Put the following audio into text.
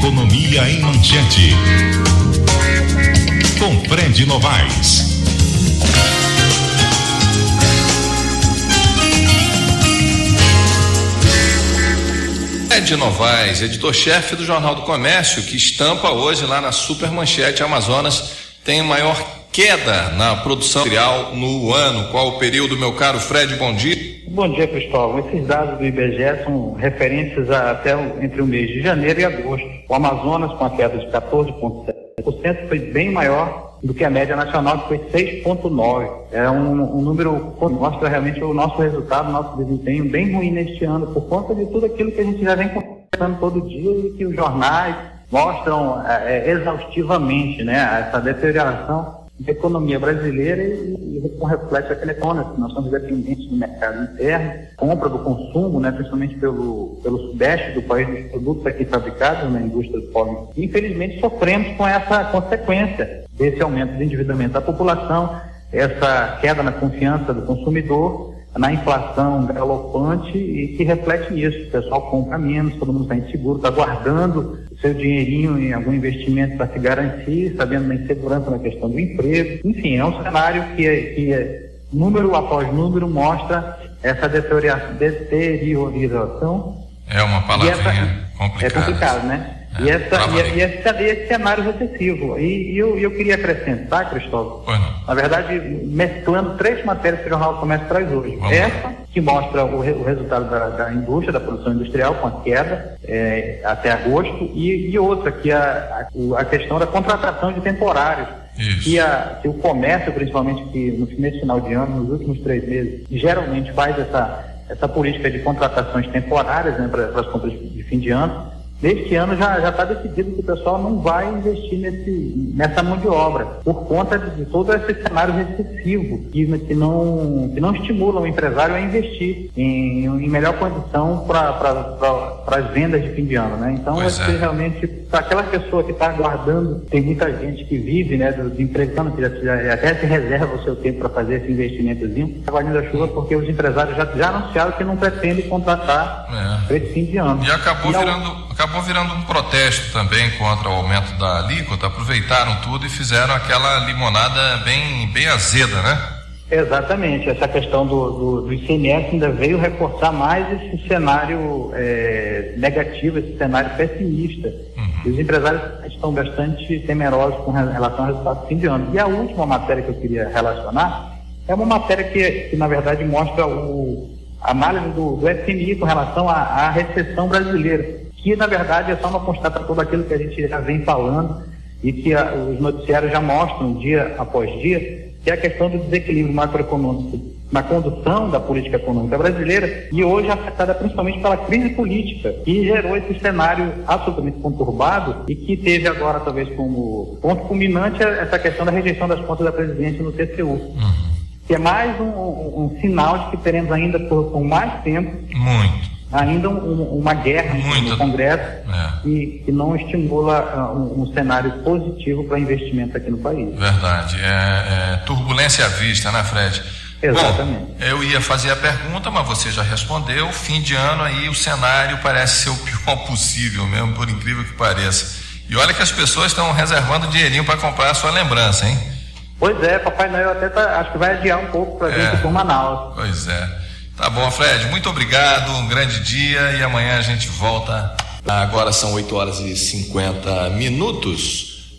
Economia em Manchete. Com Fred Novaes. Fred Novaes, editor-chefe do Jornal do Comércio, que estampa hoje lá na Supermanchete Amazonas, tem maior queda na produção industrial no ano. Qual o período, meu caro Fred? Bom dia. Bom dia, Cristóvão. Esses dados do IBGE são referências a, até entre o mês de janeiro e agosto. O Amazonas, com a queda de 14,7%, foi bem maior do que a média nacional, que foi 6,9%. É um, um número que mostra realmente o nosso resultado, nosso desempenho bem ruim neste ano, por conta de tudo aquilo que a gente já vem conversando todo dia e que os jornais mostram é, é exaustivamente, né, essa deterioração da economia brasileira e, e com reflexo aqui na economia. Nós somos dependentes do mercado interno, compra do consumo, né, principalmente pelo, pelo sudeste do país, dos produtos aqui fabricados na indústria do pó. Infelizmente, sofremos com essa consequência desse aumento do endividamento da população, essa queda na confiança do consumidor, na inflação galopante e que reflete nisso. O pessoal compra menos, todo mundo está inseguro, está guardando seu dinheirinho em algum investimento para se garantir, sabendo da insegurança na questão do emprego. Enfim, é um cenário que, é, que é, número após número mostra essa deteriorização. É uma palavrinha complicada. É complicado, né? É, e, essa, e, e esse, esse, cenário recessivo. E, e eu, eu, queria acrescentar, Cristóvão, na verdade, mesclando três matérias que o Jornal do Comércio traz hoje. Vamos essa, lá. que mostra o, o resultado da, da, indústria, da produção industrial, com a queda é, até agosto, e, e outra, que é a, a, a questão da contratação de temporários. Que, a, que, o comércio, principalmente, que no final de ano, nos últimos três meses, geralmente faz essa, essa política de contratações temporárias né, para as compras de fim de ano, Neste ano já está decidido que o pessoal não vai investir nesse, nessa mão de obra, por conta de, todo esse cenário recessivo, que, que, não, que não estimula o empresário a investir em, em melhor condição para pra, as vendas de fim de ano. Né? Então, pois é. realmente, para aquela pessoa que está aguardando, tem muita gente que vive né, do, do empregando, que já, já, até se reserva o seu tempo para fazer esse investimentozinho, aguardando a chuva, porque os empresários já, já anunciaram que não pretendem contratar é. para esse fim de ano. E acabou e virando. Acabou virando um protesto também contra o aumento da alíquota, aproveitaram tudo e fizeram aquela limonada bem, bem azeda, né? Exatamente, essa questão do, do, do ICMS ainda veio reforçar mais esse cenário é, negativo, esse cenário pessimista. Uhum. E os empresários estão bastante temerosos com relação ao resultado do fim de ano. E a última matéria que eu queria relacionar é uma matéria que, que na verdade, mostra o, a análise do, do FMI com relação à, à recessão brasileira que na verdade é só uma constatação daquilo que a gente já vem falando e que a, os noticiários já mostram dia após dia, que é a questão do desequilíbrio macroeconômico na condução da política econômica brasileira e hoje afetada principalmente pela crise política que gerou esse cenário absolutamente conturbado e que teve agora talvez como ponto culminante essa questão da rejeição das contas da presidência no TCU. Uhum. Que é mais um, um, um, sinal de que teremos ainda por, por mais tempo Muito ainda um, uma guerra Muito. no Congresso é. que, não estimula uh, um, um, cenário positivo para investimento aqui no país. Verdade. É, é, turbulência à vista, né, Fred? Exatamente. Bom, eu ia fazer a pergunta, mas você já respondeu. Fim de ano aí o cenário parece ser o pior possível mesmo, por incrível que pareça. E olha que as pessoas estão reservando dinheirinho para comprar a sua lembrança, hein? Pois é, Papai Noel até tá, acho que vai adiar um pouco para vir é, por Manaus. Pois é. Tá bom, Fred, muito obrigado, um grande dia e amanhã a gente volta. Agora são 8 horas e 50 minutos.